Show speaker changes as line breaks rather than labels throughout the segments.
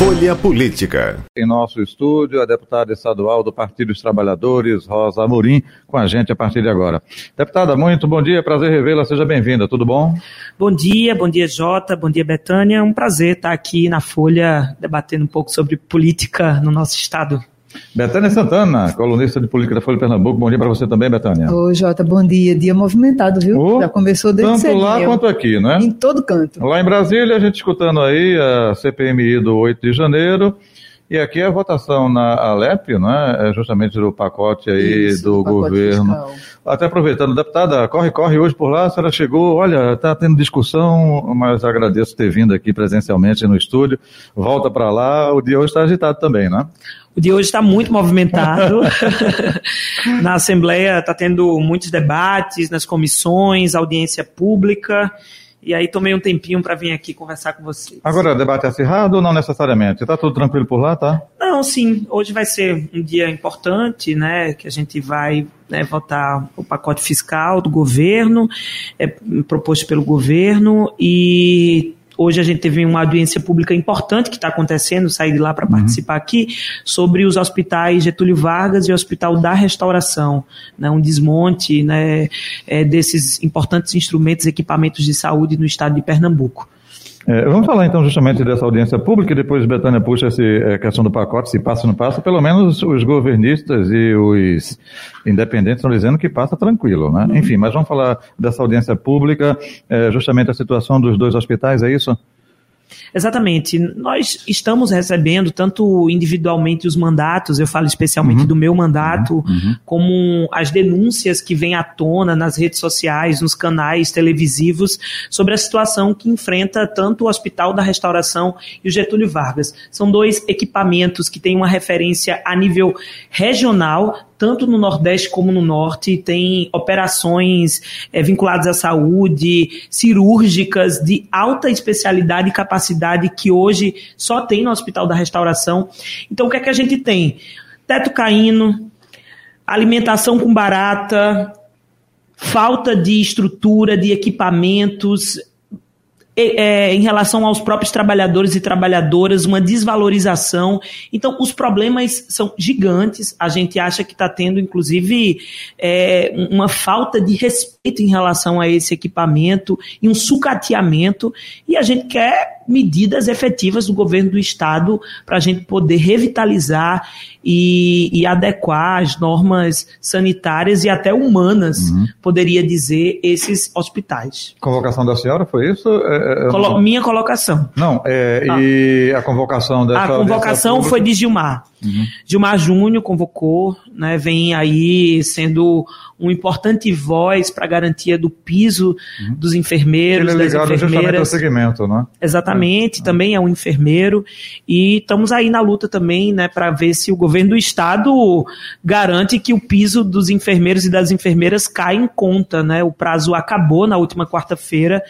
Folha Política.
Em nosso estúdio, a deputada estadual do Partido dos Trabalhadores, Rosa Amorim, com a gente a partir de agora. Deputada, muito bom dia, prazer revê-la, seja bem-vinda, tudo bom?
Bom dia, bom dia Jota, bom dia Betânia, é um prazer estar aqui na Folha debatendo um pouco sobre política no nosso estado.
Betânia Santana, colunista de política da Folha de Pernambuco. Bom dia para você também, Betânia.
Oi, Jota, bom dia. Dia movimentado, viu?
Oh,
Já começou desde
Tanto
cedinho.
lá quanto aqui, né?
Em todo canto.
Lá em Brasília, a gente escutando aí a CPMI do 8 de janeiro. E aqui é a votação na Alep, né? É justamente do pacote aí
Isso,
do
pacote
governo.
fiscal.
Até aproveitando, deputada, corre, corre hoje por lá, a senhora chegou, olha, está tendo discussão, mas agradeço ter vindo aqui presencialmente no estúdio. Volta para lá, o dia hoje está agitado também, né?
O dia hoje está muito movimentado. Na Assembleia está tendo muitos debates, nas comissões, audiência pública. E aí tomei um tempinho para vir aqui conversar com vocês.
Agora, debate acirrado ou não necessariamente? Está tudo tranquilo por lá, tá?
Não, sim, hoje vai ser um dia importante, né, que a gente vai né, votar o pacote fiscal do governo, é, proposto pelo governo, e hoje a gente teve uma audiência pública importante que está acontecendo, saí de lá para participar aqui, sobre os hospitais Getúlio Vargas e o Hospital da Restauração, né, um desmonte né, é, desses importantes instrumentos e equipamentos de saúde no estado de Pernambuco.
É, vamos falar então justamente dessa audiência pública e depois Betânia puxa essa é, questão do pacote, se passa ou não passa. Pelo menos os governistas e os independentes estão dizendo que passa tranquilo, né? Enfim, mas vamos falar dessa audiência pública, é, justamente a situação dos dois hospitais, é isso?
Exatamente. Nós estamos recebendo tanto individualmente os mandatos, eu falo especialmente
Uhum.
do meu mandato,
Uhum.
como as denúncias que vêm à tona nas redes sociais, nos canais televisivos, sobre a situação que enfrenta tanto o Hospital da Restauração e o Getúlio Vargas. São dois equipamentos que têm uma referência a nível regional, tanto no Nordeste como no Norte, tem operações eh, vinculadas à saúde, cirúrgicas de alta especialidade e capacidade que hoje só tem no Hospital da Restauração. Então, o que é que a gente tem? Teto caindo, alimentação com barata, falta de estrutura, de equipamentos, é, em relação aos próprios trabalhadores e trabalhadoras, uma desvalorização. Então, os problemas são gigantes. A gente acha que está tendo, inclusive, é, uma falta de respeito em relação a esse equipamento e um sucateamento. E a gente quer medidas efetivas do governo do Estado para a gente poder revitalizar e, e adequar as normas sanitárias e até humanas, poderia dizer, esses hospitais.
Convocação da senhora, foi isso? É, é,
Colo- minha colocação.
Não, é,
Ah.
e a convocação dessa
A convocação
pública?
foi de Gilmar.
Uhum.
Gilmar Júnior convocou, né, vem aí sendo um importante voz para a garantia do piso dos enfermeiros,
Ele é
das
ligado ao
enfermeiras.
segmento, né?
Exatamente, também é um enfermeiro e estamos aí na luta também, né, para ver se o governo do estado garante que o piso dos enfermeiros e das enfermeiras cai em conta, né? O prazo acabou na última quarta-feira.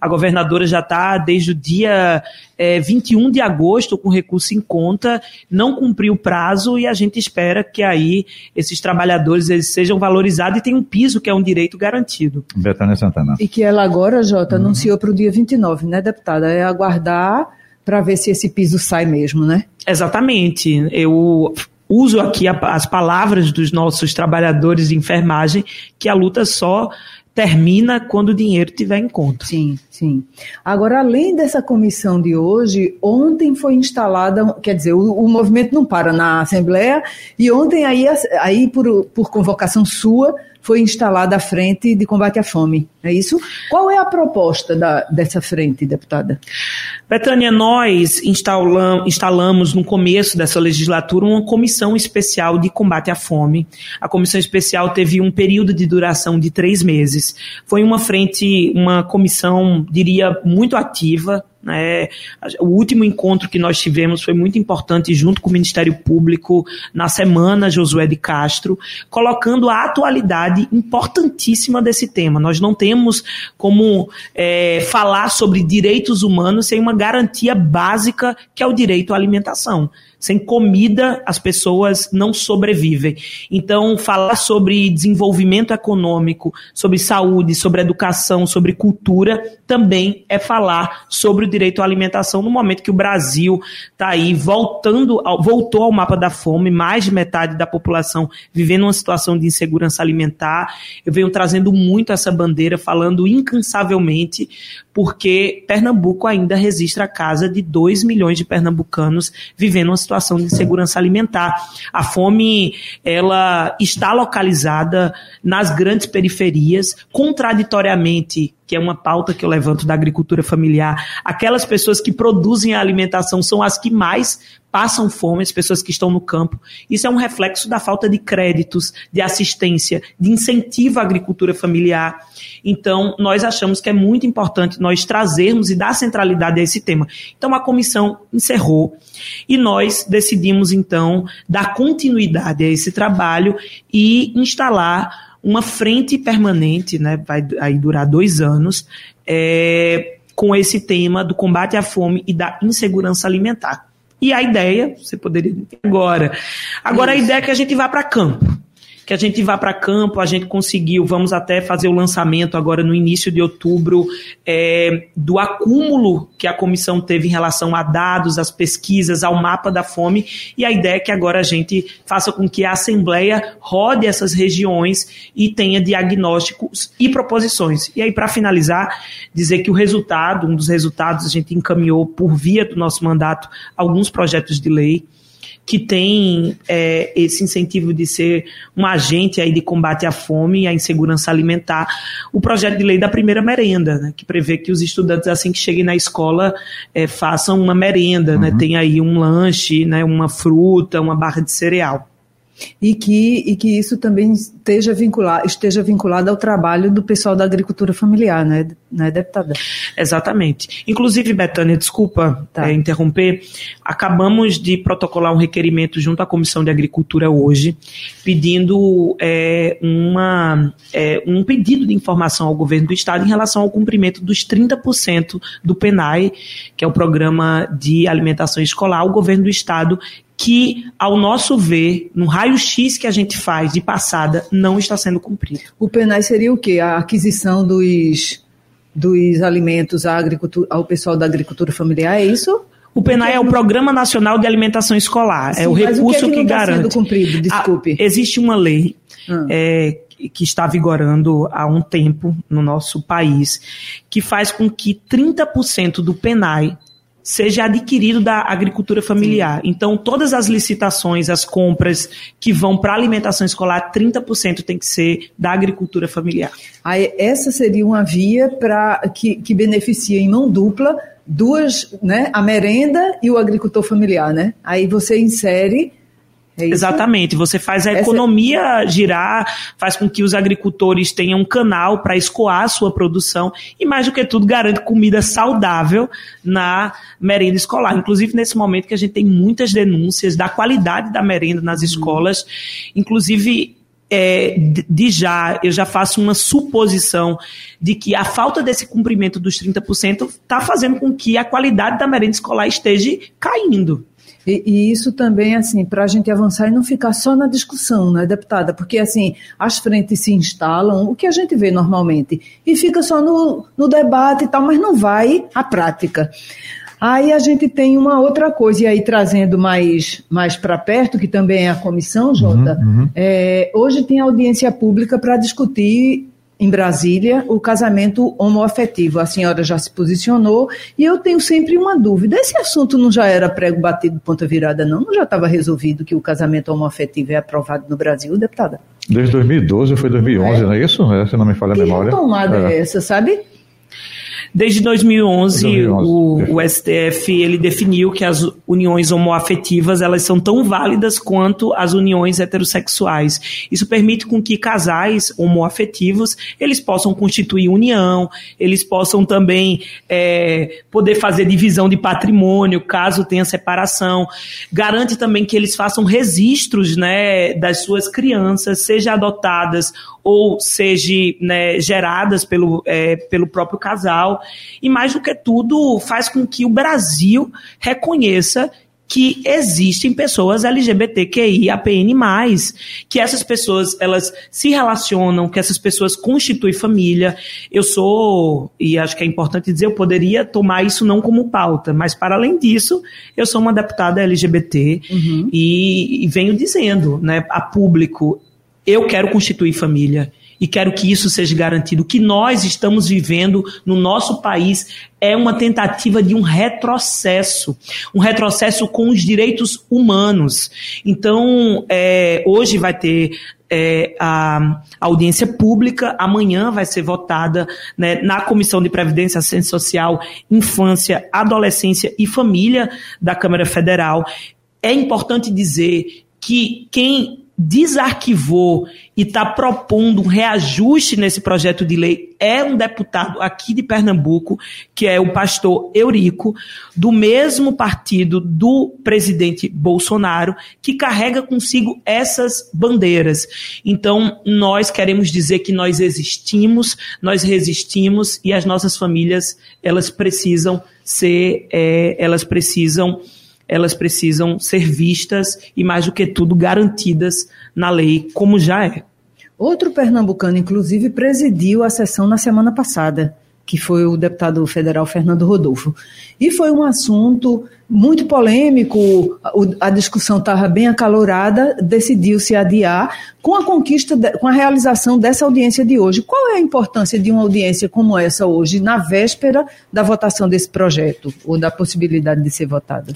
A governadora já está desde o dia eh, 21 de agosto com recurso em conta, não cumpriu prazo e a gente espera que aí esses trabalhadores eles sejam valorizados e tenham um piso que é um direito garantido.
Betânia Santana.
E que ela agora, Jota,
Uhum.
anunciou para o dia 29, né, deputada? É aguardar para ver se esse piso sai mesmo, né?
Exatamente. Eu uso aqui a- as palavras dos nossos trabalhadores de enfermagem que a luta só termina quando o dinheiro estiver em conta.
Sim, sim. Agora, além dessa comissão de hoje, ontem foi instalada, quer dizer, o, o movimento não para na Assembleia, e ontem, aí, aí por, por convocação sua, foi instalada a frente de combate à fome. É isso? Qual é a proposta da- dessa frente, deputada?
Betânia, nós instalam- instalamos no começo dessa legislatura uma comissão especial de combate à fome. A comissão especial teve um período de duração de três meses. Foi uma frente, uma comissão, diria, muito ativa. Né? O último encontro que nós tivemos foi muito importante, junto com o Ministério Público, na semana Josué de Castro, colocando a atualidade importantíssima desse tema. Nós não temos como é, falar sobre direitos humanos sem uma garantia básica que é o direito à alimentação. Sem comida, as pessoas não sobrevivem. Então, falar sobre desenvolvimento econômico, sobre saúde, sobre educação, sobre cultura, também é falar sobre o direito à alimentação no momento que o Brasil está aí voltando, voltou ao mapa da fome, mais de metade da população vivendo uma situação de insegurança alimentar. Eu venho trazendo muito essa bandeira, falando incansavelmente, porque Pernambuco ainda registra a casa de 2 milhões de pernambucanos vivendo uma situação de insegurança alimentar. A fome, ela está localizada nas grandes periferias, contraditoriamente que é uma pauta que eu levanto da agricultura familiar. Aquelas pessoas que produzem a alimentação são as que mais passam fome, as pessoas que estão no campo. Isso é um reflexo da falta de créditos, de assistência, de incentivo à agricultura familiar. Então, nós achamos que é muito importante nós trazermos e dar centralidade a esse tema. Então, a comissão encerrou e nós decidimos, então, dar continuidade a esse trabalho e instalar uma frente permanente, né, vai aí durar dois anos, é, com esse tema do combate à fome e da insegurança alimentar. E a ideia, você poderia agora, agora Isso. a ideia é que a gente vá para campo que a gente vá para campo, a gente conseguiu, vamos até fazer o lançamento agora no início de outubro é, do acúmulo que a comissão teve em relação a dados, as pesquisas, ao mapa da fome, e a ideia é que agora a gente faça com que a Assembleia rode essas regiões e tenha diagnósticos e proposições. E aí, para finalizar, dizer que o resultado, um dos resultados, a gente encaminhou por via do nosso mandato alguns projetos de lei que tem é, esse incentivo de ser um agente aí de combate à fome e à insegurança alimentar, o projeto de lei da primeira merenda, né, que prevê que os estudantes, assim que cheguem na escola, é, façam uma merenda, né, uhum. né, tem aí um lanche, né, uma fruta, uma barra de cereal
e que, e que isso também esteja vinculado, esteja vinculado ao trabalho do pessoal da agricultura familiar, né, né deputada?
Exatamente. Inclusive, Betânia, desculpa tá. é, interromper, acabamos de protocolar um requerimento junto à Comissão de Agricultura hoje, pedindo é, uma, é, um pedido de informação ao governo do Estado em relação ao cumprimento dos 30% do PENAI, que é o Programa de Alimentação Escolar. O governo do Estado que, ao nosso ver, no raio-x que a gente faz de passada, não está sendo cumprido.
O PENAI seria o quê? A aquisição dos, dos alimentos à agricultura, ao pessoal da agricultura familiar, é isso?
O PENAI é o Programa Nacional de Alimentação Escolar. Sim, é o recurso o que, é que, que garante. Sendo
cumprido? Desculpe.
Ah, existe uma lei hum. é, que está vigorando há um tempo no nosso país que faz com que 30% do PENAI seja adquirido da agricultura familiar. Sim. Então, todas as licitações, as compras que vão para alimentação escolar, 30% tem que ser da agricultura familiar.
Aí, essa seria uma via para que, que beneficia em mão dupla duas, né, a merenda e o agricultor familiar, né? Aí você insere
é Exatamente. Você faz a Essa... economia girar, faz com que os agricultores tenham um canal para escoar a sua produção e, mais do que tudo, garante comida saudável na merenda escolar. Inclusive, nesse momento que a gente tem muitas denúncias da qualidade da merenda nas uhum. escolas, inclusive é, de já, eu já faço uma suposição de que a falta desse cumprimento dos 30% está fazendo com que a qualidade da merenda escolar esteja caindo.
E, e, isso também, assim, para a gente avançar e não ficar só na discussão, né, deputada? Porque, assim, as frentes se instalam, o que a gente vê normalmente, e fica só no, no debate e tal, mas não vai à prática. Aí a gente tem uma outra coisa, e aí trazendo mais, mais para perto, que também é a comissão, Jota, uhum, uhum. É, hoje tem audiência pública para discutir em Brasília, o casamento homoafetivo. A senhora já se posicionou e eu tenho sempre uma dúvida. Esse assunto não já era prego batido ponta virada, não? Não já estava resolvido que o casamento homoafetivo é aprovado no Brasil, deputada?
Desde 2012 ou foi 2011, é. não é isso? É, se não me falha a memória.
Que tomada é. é essa, sabe?
Desde 2011, 2011 o, o, STF ele definiu que as uniões homoafetivas elas são tão válidas quanto as uniões heterossexuais. Isso permite com que casais homoafetivos eles possam constituir união, eles possam também é, poder fazer divisão de patrimônio caso tenha separação. Garante também que eles façam registros né, das suas crianças, seja adotadas ou seja né, geradas pelo, é, pelo próprio casal. E mais do que tudo, faz com que o Brasil reconheça que existem pessoas LGBTQI, APN+, que essas pessoas, elas se relacionam, que essas pessoas constituem família. Eu sou, e acho que é importante dizer, eu poderia tomar isso não como pauta, mas para além disso, eu sou uma deputada LGBT uhum. e, e venho dizendo, né, a público, eu quero constituir família e quero que isso seja garantido. O que nós estamos vivendo no nosso país é uma tentativa de um retrocesso, um retrocesso com os direitos humanos. Então, é, hoje vai ter é, a, audiência pública, amanhã vai ser votada né, na Comissão de Previdência, Assistência Social, Infância, Adolescência e Família da Câmara Federal. É importante dizer que quem desarquivou e está propondo um reajuste nesse projeto de lei é um deputado aqui de Pernambuco, que é o pastor Eurico, do mesmo partido do presidente Bolsonaro, que carrega consigo essas bandeiras. Então, nós queremos dizer que nós existimos, nós resistimos e as nossas famílias, elas precisam ser, é, elas precisam elas precisam ser vistas e, mais do que tudo, garantidas na lei, como já é.
Outro pernambucano, inclusive, presidiu a sessão na semana passada, que foi o deputado federal Fernando Rodolfo. E foi um assunto muito polêmico, a discussão estava bem acalorada, decidiu-se adiar com a conquista, com a realização dessa audiência de hoje. Qual é a importância de uma audiência como essa hoje, na véspera da votação desse projeto, ou da possibilidade de ser votado?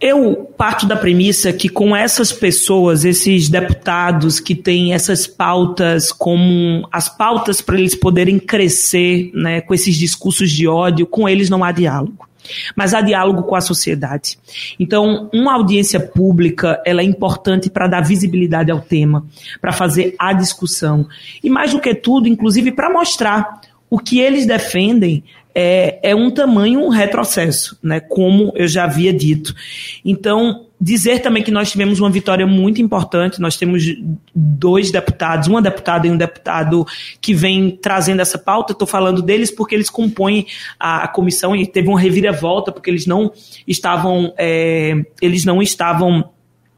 Eu parto da premissa que com essas pessoas, esses deputados que têm essas pautas como as pautas para eles poderem crescer, né, com esses discursos de ódio, com eles não há diálogo. Mas há diálogo com a sociedade. Então, uma audiência pública, ela é importante para dar visibilidade ao tema, para fazer a discussão. E mais do que tudo, inclusive para mostrar o que eles defendem é, é um tamanho um retrocesso, né? Como eu já havia dito. Então, dizer também que nós tivemos uma vitória muito importante. Nós temos dois deputados, uma deputada e um deputado que vem trazendo essa pauta. Estou falando deles porque eles compõem a, a, comissão e teve uma reviravolta porque eles não estavam, é, eles não estavam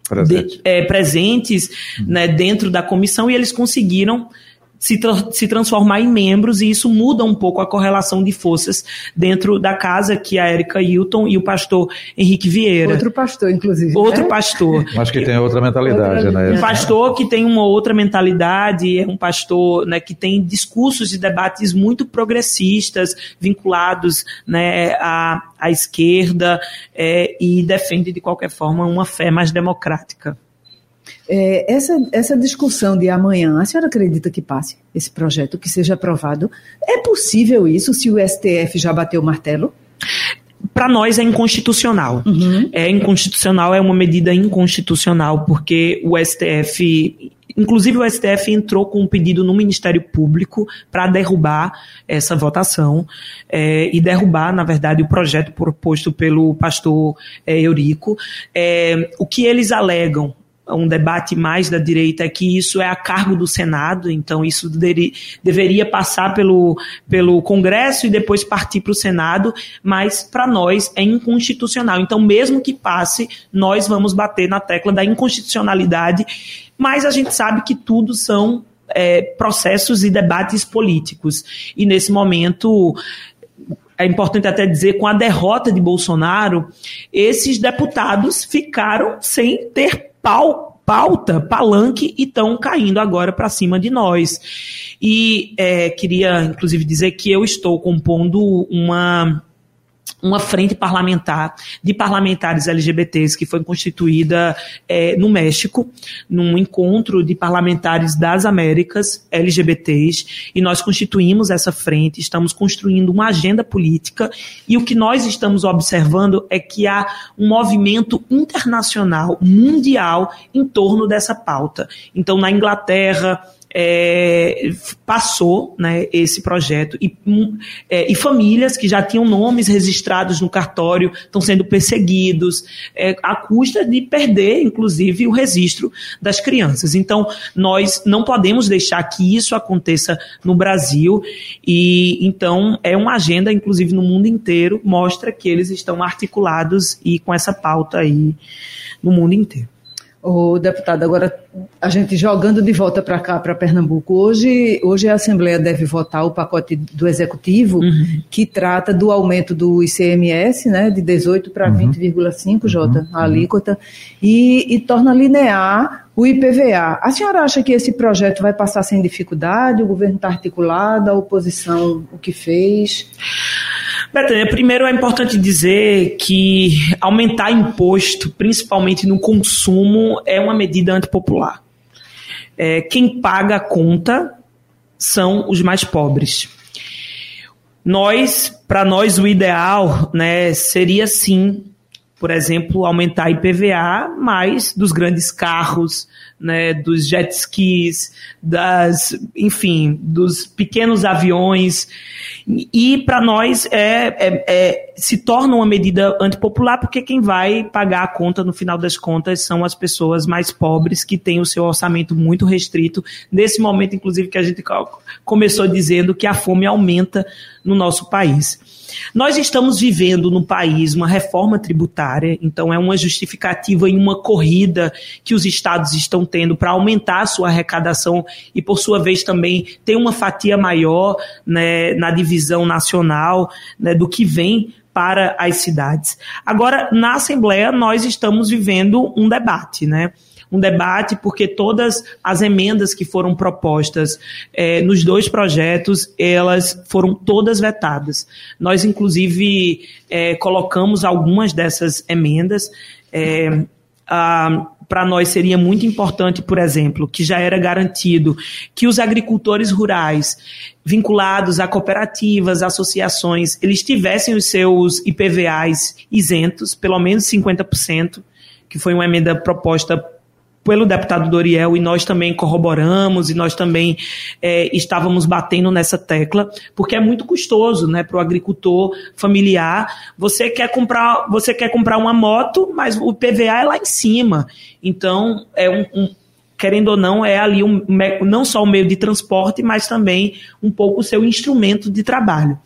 Presente. de, é, presentes né, dentro da comissão e eles conseguiram se, tra se transformar em membros e isso muda um pouco a correlação de forças dentro da casa que a Érica Hilton e o pastor Henrique Vieira.
Outro pastor, inclusive.
Outro né? pastor.
Acho que tem outra mentalidade, outra,
né? Um pastor que tem uma outra mentalidade, é um pastor né, que tem discursos e debates muito progressistas, vinculados né, à, à esquerda é, e defende, de qualquer forma, uma fé mais democrática.
É, essa, essa discussão de amanhã, a senhora acredita que passe esse projeto, que seja aprovado? É possível isso se o STF já bateu o martelo?
para nós é inconstitucional. Uhum. É inconstitucional, é uma medida inconstitucional, porque o STF, inclusive o STF entrou com um pedido no Ministério Público para derrubar essa votação é, e derrubar, na verdade, o projeto proposto pelo pastor é, Eurico. É, o que eles alegam um debate mais da direita é que isso é a cargo do Senado, então isso deri, deveria passar pelo, pelo Congresso e depois partir para o Senado, mas para nós é inconstitucional. Então, mesmo que passe, nós vamos bater na tecla da inconstitucionalidade, mas a gente sabe que tudo são é, processos e debates políticos. E nesse momento, é importante até dizer, com a derrota de Bolsonaro, esses deputados ficaram sem ter pau, pauta, palanque e estão caindo agora para cima de nós. E é, queria, inclusive, dizer que eu estou compondo uma uma frente parlamentar de parlamentares LGBTs que foi constituída é, no México, num encontro de parlamentares das Américas LGBTs, e nós constituímos essa frente, estamos construindo uma agenda política, e o que nós estamos observando é que há um movimento internacional, mundial, em torno dessa pauta. Então, na Inglaterra, é, passou né, esse projeto e, hum, é, e, famílias que já tinham nomes registrados no cartório estão sendo perseguidos é, à custa de perder, inclusive, o registro das crianças. Então, nós não podemos deixar que isso aconteça no Brasil e então é uma agenda, inclusive no mundo inteiro, mostra que eles estão articulados e com essa pauta aí no mundo inteiro.
O deputado, agora a gente jogando de volta para cá, para Pernambuco. Hoje, hoje a Assembleia deve votar o pacote do Executivo uhum. que trata do aumento do ICMS, né, de 18 para uhum. 20,5, Jota, uhum. a alíquota, e, e torna linear o IPVA. A senhora acha que esse projeto vai passar sem dificuldade? O governo está articulado, a oposição o que fez?
Betânia, primeiro é importante dizer que aumentar imposto, principalmente no consumo, é uma medida antipopular. É, quem paga a conta são os mais pobres. Nós, para nós, o ideal né, seria sim, por exemplo, aumentar IPVA, mais dos grandes carros, né, dos jet skis, das, enfim, dos pequenos aviões. E para nós é, é, é, se torna uma medida antipopular porque quem vai pagar a conta no final das contas são as pessoas mais pobres que têm o seu orçamento muito restrito. Nesse momento, inclusive, que a gente começou dizendo que a fome aumenta no nosso país. Nós estamos vivendo no país uma reforma tributária, então é uma justificativa em uma corrida que os estados estão tendo para aumentar a sua arrecadação e, por sua vez, também ter uma fatia maior né, na divisão nacional né, do que vem para as cidades. Agora, na Assembleia, nós estamos vivendo um debate, né? um debate, porque todas as emendas que foram propostas é, nos dois projetos, elas foram todas vetadas. Nós, inclusive, é, colocamos algumas dessas emendas. É, para nós seria muito importante, por exemplo, que já era garantido que os agricultores rurais vinculados a cooperativas, associações, eles tivessem os seus IPVAs isentos, pelo menos 50%, que foi uma emenda proposta pelo deputado Doriel e nós também corroboramos e nós também é, estávamos batendo nessa tecla, porque é muito custoso, né, para o agricultor familiar. Você quer comprar, você quer comprar uma moto, mas o PVA é lá em cima. Então é um, um querendo ou não, é ali um, não só o meio de transporte, mas também um pouco o seu instrumento de trabalho.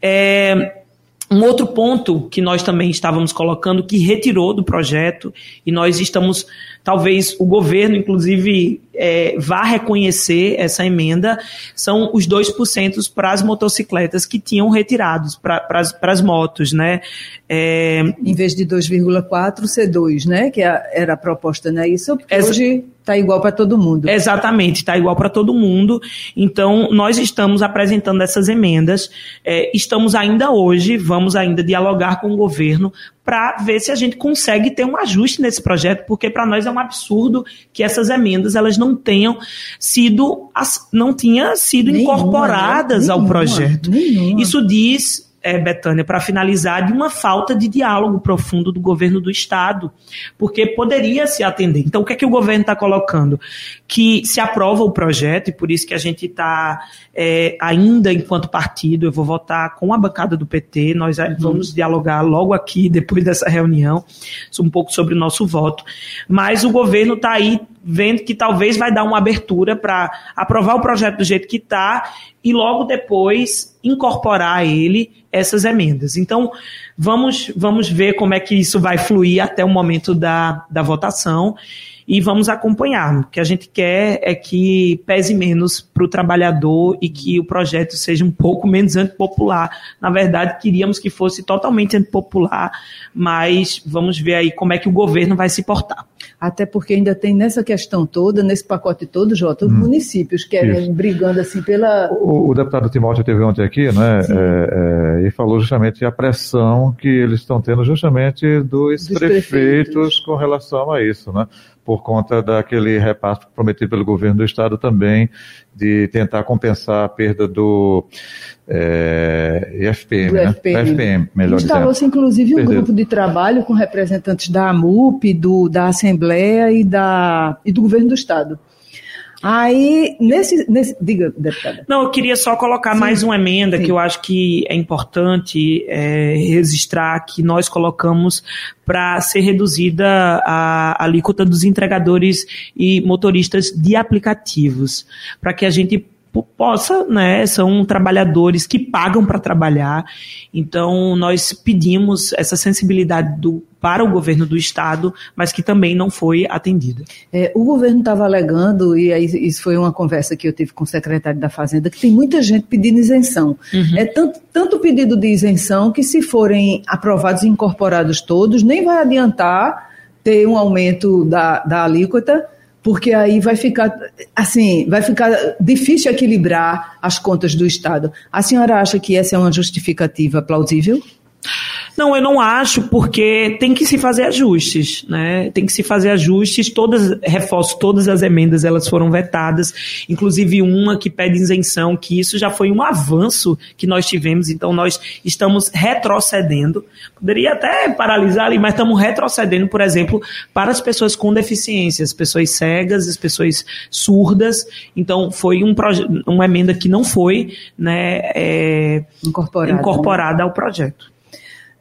É, um outro ponto que nós também estávamos colocando, que retirou do projeto, e nós estamos, talvez o governo, inclusive, é, vá reconhecer essa emenda, são os 2% para as motocicletas que tinham retirados, para as motos, né?
É, em vez de 2,4, ser 2, né? Que é era a proposta, né? Isso porque hoje Está igual para todo mundo.
Exatamente, está igual para todo mundo. Então, nós estamos apresentando essas emendas. É, estamos ainda hoje, vamos ainda dialogar com o governo para ver se a gente consegue ter um ajuste nesse projeto, porque para nós é um absurdo que essas emendas elas não tenham sido não tinha sido nenhuma, incorporadas nenhuma, ao projeto. Nenhuma. Isso diz é, Betânia, para finalizar, de uma falta de diálogo profundo do governo do Estado, porque poderia se atender. Então, o que é que o governo está colocando? Que se aprova o projeto, e por isso que a gente está é, ainda, enquanto partido, eu vou votar com a bancada do PT, nós uhum. vamos dialogar logo aqui, depois dessa reunião, um pouco sobre o nosso voto. Mas o governo está aí vendo que talvez vai dar uma abertura para aprovar o projeto do jeito que está e logo depois incorporar ele essas emendas. Então, vamos, vamos ver como é que isso vai fluir até o momento da, da votação e vamos acompanhar. O que a gente quer é que pese menos para o trabalhador e que o projeto seja um pouco menos antipopular. Na verdade, queríamos que fosse totalmente antipopular, mas vamos ver aí como é que o governo vai se portar.
Até porque ainda tem nessa questão toda, nesse pacote todo, Jota, os hum. municípios querem Isso. brigando assim pela.
O, o, deputado Timóteo teve ontem aqui, né? É, é, e falou justamente a pressão que eles estão tendo justamente dos, dos prefeitos, prefeitos com relação a isso, né? Por conta daquele repasse prometido pelo governo do estado também de tentar compensar a perda do é, IFPM, do né? FPM. FPM, melhor
Instalou-se inclusive um grupo de trabalho com representantes da AMUP, do, da Assembleia e, da, e do governo do estado. Aí, nesse, nesse. Diga, deputada.
Não, eu queria só colocar Sim. mais uma emenda Sim. que eu acho que é importante é, registrar que nós colocamos para ser reduzida a alíquota dos entregadores e motoristas de aplicativos, para que a gente possa, né, são trabalhadores que pagam para trabalhar. Então nós pedimos essa sensibilidade do, para o governo do estado, mas que também não foi atendida.
É, o governo estava alegando e aí isso foi uma conversa que eu tive com o secretário da Fazenda que tem muita gente pedindo isenção. Uhum. É tanto, tanto pedido de isenção que se forem aprovados e incorporados todos nem vai adiantar ter um aumento da, da alíquota porque aí vai ficar assim, vai ficar difícil equilibrar as contas do Estado. A senhora acha que essa é uma justificativa plausível?
Não, eu não acho, porque tem que se fazer ajustes, né? Tem que se fazer ajustes, todas, reforço, todas as emendas elas foram vetadas, inclusive uma que pede isenção, que isso já foi um avanço que nós tivemos, então nós estamos retrocedendo. Poderia até paralisar ali, mas estamos retrocedendo, por exemplo, para as pessoas com deficiências, pessoas cegas, as pessoas surdas. Então foi um uma emenda que não foi né, é, incorporada, incorporada ao projeto.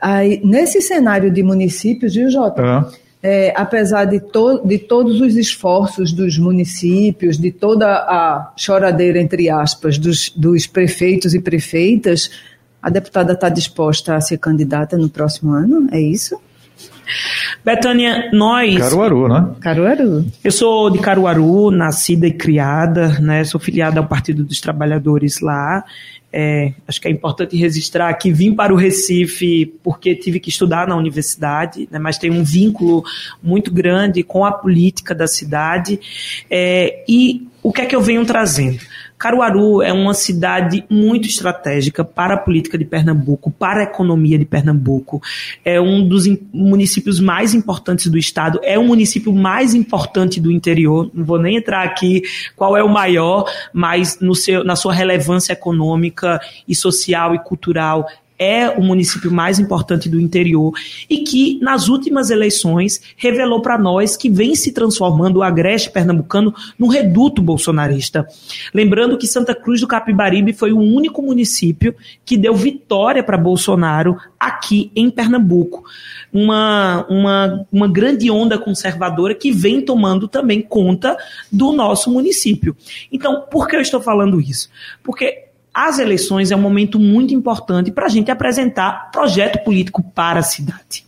Aí, nesse cenário de municípios, viu, Jota? É. É, apesar de, to de todos os esforços dos municípios, de toda a choradeira, entre aspas, dos, dos prefeitos e prefeitas, a deputada está disposta a ser candidata no próximo ano? É isso?
Betânia, nós.
Caruaru, né?
Caruaru.
Eu sou de Caruaru, nascida e criada, né? Sou filiada ao Partido dos Trabalhadores lá. É, acho que é importante registrar que vim para o Recife porque tive que estudar na universidade, né, mas tenho um vínculo muito grande com a política da cidade. É, e o que é que eu venho trazendo? Caruaru é uma cidade muito estratégica para a política de Pernambuco, para a economia de Pernambuco. É um dos municípios mais importantes do estado, é o município mais importante do interior. Não vou nem entrar aqui qual é o maior, mas no seu, na sua relevância econômica e social e cultural é o município mais importante do interior e que, nas últimas eleições, revelou para nós que vem se transformando o agreste pernambucano num reduto bolsonarista. Lembrando que Santa Cruz do Capibaribe foi o único município que deu vitória para Bolsonaro aqui em Pernambuco. Uma, uma, uma grande onda conservadora que vem tomando também conta do nosso município. Então, por que eu estou falando isso? Porque as eleições é um momento muito importante para a gente apresentar projeto político para a cidade.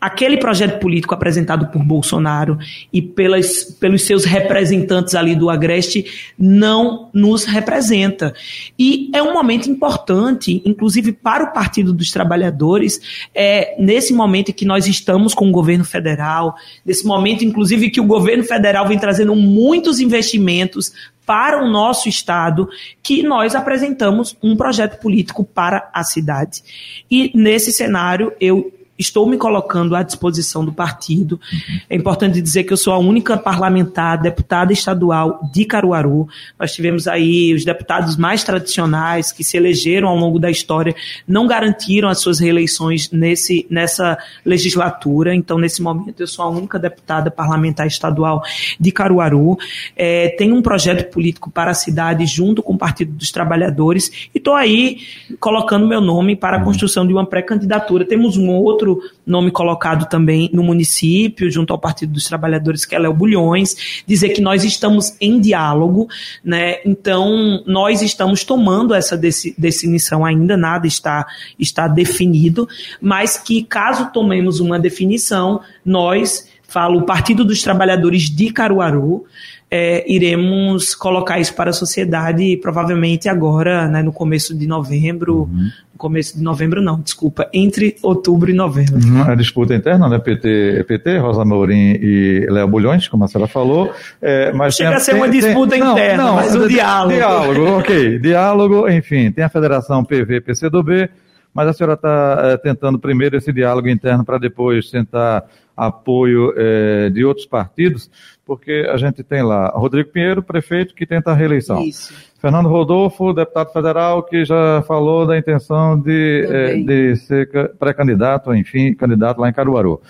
Aquele projeto político apresentado por Bolsonaro e pelas, pelos seus representantes ali do Agreste não nos representa. E é um momento importante, inclusive para o Partido dos Trabalhadores, é, nesse momento em que nós estamos com o governo federal, nesse momento, inclusive, que o governo federal vem trazendo muitos investimentos para o nosso Estado que nós apresentamos um projeto político para a cidade. E nesse cenário, eu estou me colocando à disposição do partido. É importante dizer que eu sou a única parlamentar, deputada estadual de Caruaru. Nós tivemos aí os deputados mais tradicionais que se elegeram ao longo da história, não garantiram as suas reeleições nesse, nessa legislatura. Então, nesse momento, eu sou a única deputada parlamentar estadual de Caruaru. É, tenho um projeto político para a cidade junto com o Partido dos Trabalhadores e estou aí colocando meu nome para a construção de uma pré-candidatura. Temos um outro outro nome colocado também no município, junto ao Partido dos Trabalhadores, que é Léo Bulhões, dizer que nós estamos em diálogo, né? Então, nós estamos tomando essa definição ainda, nada está, está definido, mas que caso tomemos uma definição, nós falo Partido dos Trabalhadores de Caruaru, é, iremos colocar isso para a sociedade provavelmente agora, né, no começo de novembro, uhum. no começo de novembro não, desculpa, entre outubro e novembro.
Uhum, a disputa interna, né, PT, PT, Rosa Mourim e Léo Bulhões, como a senhora falou, é, mas
chega tem, a ser tem, uma disputa tem, interna, não, não, mas um diálogo.
Diálogo, ok, diálogo, enfim, tem a Federação PV, PCdoB, mas a senhora está é, tentando primeiro esse diálogo interno para depois tentar apoio é, de outros partidos porque a gente tem lá Rodrigo Pinheiro, prefeito, que tenta a reeleição. Isso. Fernando Rodolfo, deputado federal, que já falou da intenção de, é, de ser pré-candidato, enfim, candidato lá em Caruaru.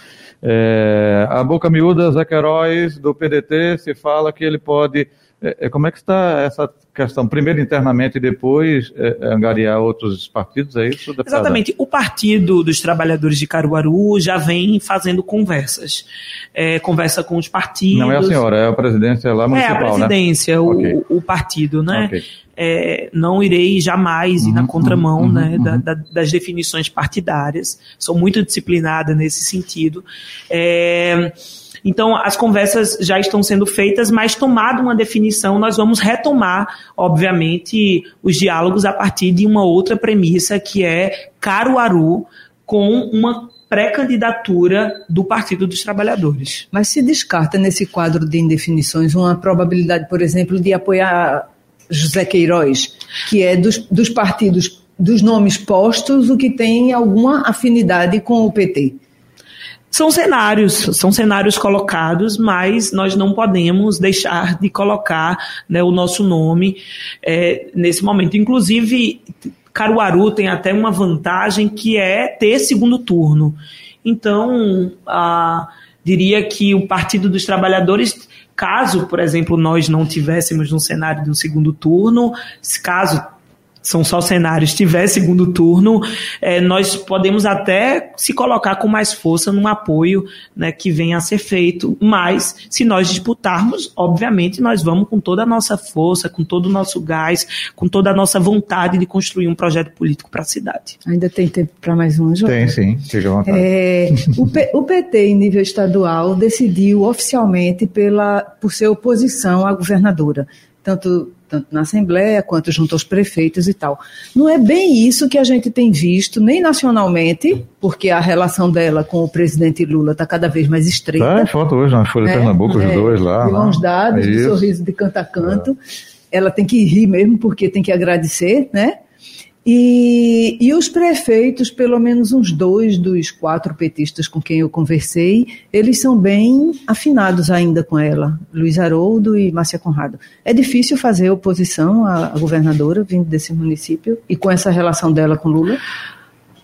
É, a boca miúda, Zé Queiroz, do PDT, se fala que ele pode é, é, como é que está essa questão? Primeiro internamente e depois é, é, angariar outros partidos, é isso?
Deputada? Exatamente. O Partido dos Trabalhadores de Caruaru já vem fazendo conversas. É, conversa com os partidos.
Não é a senhora, é a presidência lá municipal,
É a né? presidência, né? o, okay. o, partido, né? Okay. É, não irei jamais ir na uhum, contramão uhum, né, uhum. Da, da, das definições partidárias. Sou muito disciplinada nesse sentido. É, então, as conversas já estão sendo feitas, mas tomada uma definição, nós vamos retomar, obviamente, os diálogos a partir de uma outra premissa, que é Caruaru com uma pré-candidatura do Partido dos Trabalhadores.
Mas se descarta nesse quadro de indefinições uma probabilidade, por exemplo, de apoiar José Queiroz, que é dos, dos partidos, dos nomes postos, o que tem alguma afinidade com o PT?
São cenários, são cenários colocados, mas nós não podemos deixar de colocar né, o nosso nome é, nesse momento. Inclusive, Caruaru tem até uma vantagem que é ter segundo turno. Então, diria que o Partido dos Trabalhadores, caso, por exemplo, nós não tivéssemos um cenário de um segundo turno, caso são só cenários, tiver segundo turno, é, nós podemos até se colocar com mais força num apoio né, que venha a ser feito, mas se nós disputarmos, obviamente nós vamos com toda a nossa força, com todo o nosso gás, com toda a nossa vontade de construir um projeto político para a cidade.
Ainda tem tempo para mais um, João?
Tem, sim, à vontade.
É, o, P, o PT, em nível estadual, decidiu oficialmente pela, por ser oposição à governadora tanto, tanto na Assembleia quanto junto aos prefeitos e tal. Não é bem isso que a gente tem visto, nem nacionalmente, porque a relação dela com o presidente Lula está cada vez mais estreita.
Tá, foto hoje na Folha de é, Pernambuco, é, os dois lá.
De mãos dadas, é de sorriso de canto a canto. É. Ela tem que rir mesmo, porque tem que agradecer, né? E, e os prefeitos, pelo menos uns dois dos quatro petistas com quem eu conversei, eles são bem afinados ainda com ela, Luiz Haroldo e Márcia Conrado. É difícil fazer oposição à, à governadora vindo desse município e com essa relação dela com Lula?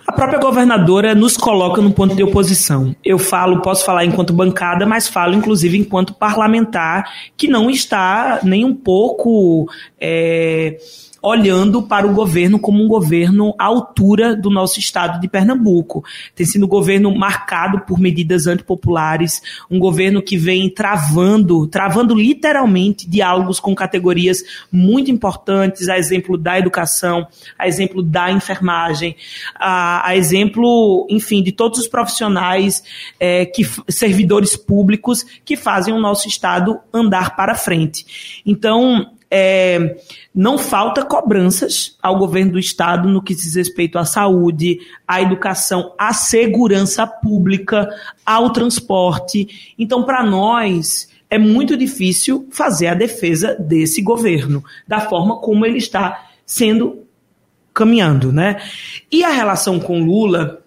A própria governadora nos coloca no ponto de oposição. Eu falo, posso falar enquanto bancada, mas falo inclusive enquanto parlamentar, que não está nem um pouco. É olhando para o governo como um governo à altura do nosso estado de Pernambuco. Tem sido um governo marcado por medidas antipopulares, um governo que vem travando, travando literalmente diálogos com categorias muito importantes, a exemplo da educação, a exemplo da enfermagem, a, a exemplo, enfim, de todos os profissionais, é, que servidores públicos que fazem o nosso estado andar para frente. Então, é, não falta cobranças ao governo do estado no que diz respeito à saúde, à educação, à segurança pública, ao transporte. Então, para nós, é muito difícil fazer a defesa desse governo, da forma como ele está sendo caminhando, né? E a relação com Lula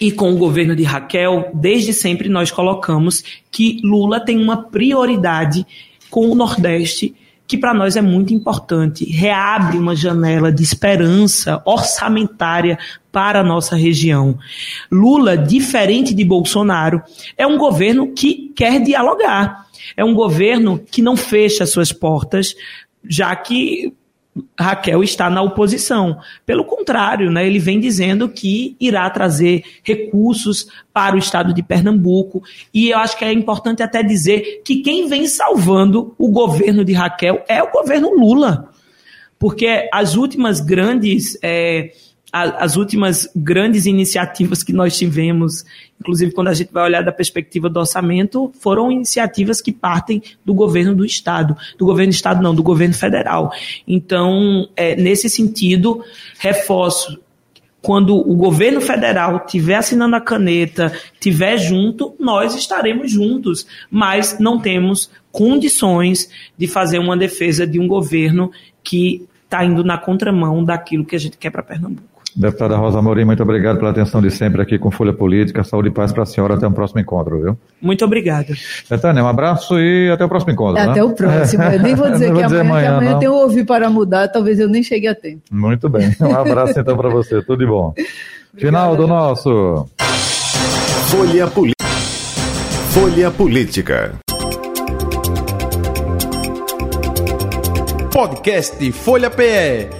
e com o governo de Raquel, desde sempre nós colocamos que Lula tem uma prioridade com o Nordeste que para nós é muito importante. Reabre uma janela de esperança orçamentária para a nossa região. Lula, diferente de Bolsonaro, é um governo que quer dialogar. É um governo que não fecha suas portas, já que Raquel está na oposição. Pelo contrário, né, ele vem dizendo que irá trazer recursos para o estado de Pernambuco. E eu acho que é importante até dizer que quem vem salvando o governo de Raquel é o governo Lula. Porque as últimas grandes. É, as últimas grandes iniciativas que nós tivemos, inclusive quando a gente vai olhar da perspectiva do orçamento, foram iniciativas que partem do governo do Estado. Do governo do Estado, não, do governo federal. Então, é, nesse sentido, reforço quando o governo federal tiver assinando a caneta, tiver junto, nós estaremos juntos, mas não temos condições de fazer uma defesa de um governo que está indo na contramão daquilo que a gente quer para Pernambuco.
Deputada Rosa Morim, muito obrigado pela atenção de sempre aqui com Folha Política. Saúde e paz para a senhora. Até o próximo encontro, viu?
Muito obrigada.
Betânia, um abraço e até o próximo encontro.
Até
né?
o próximo. Eu nem vou dizer que
vou dizer
amanhã, que
amanhã,
amanhã
não.
tem um ouvir para mudar, talvez eu nem chegue a tempo.
Muito bem. Um abraço então para você. Tudo de bom. Final do nosso.
Folha, Poli- Folha Política.
Podcast Folha PE.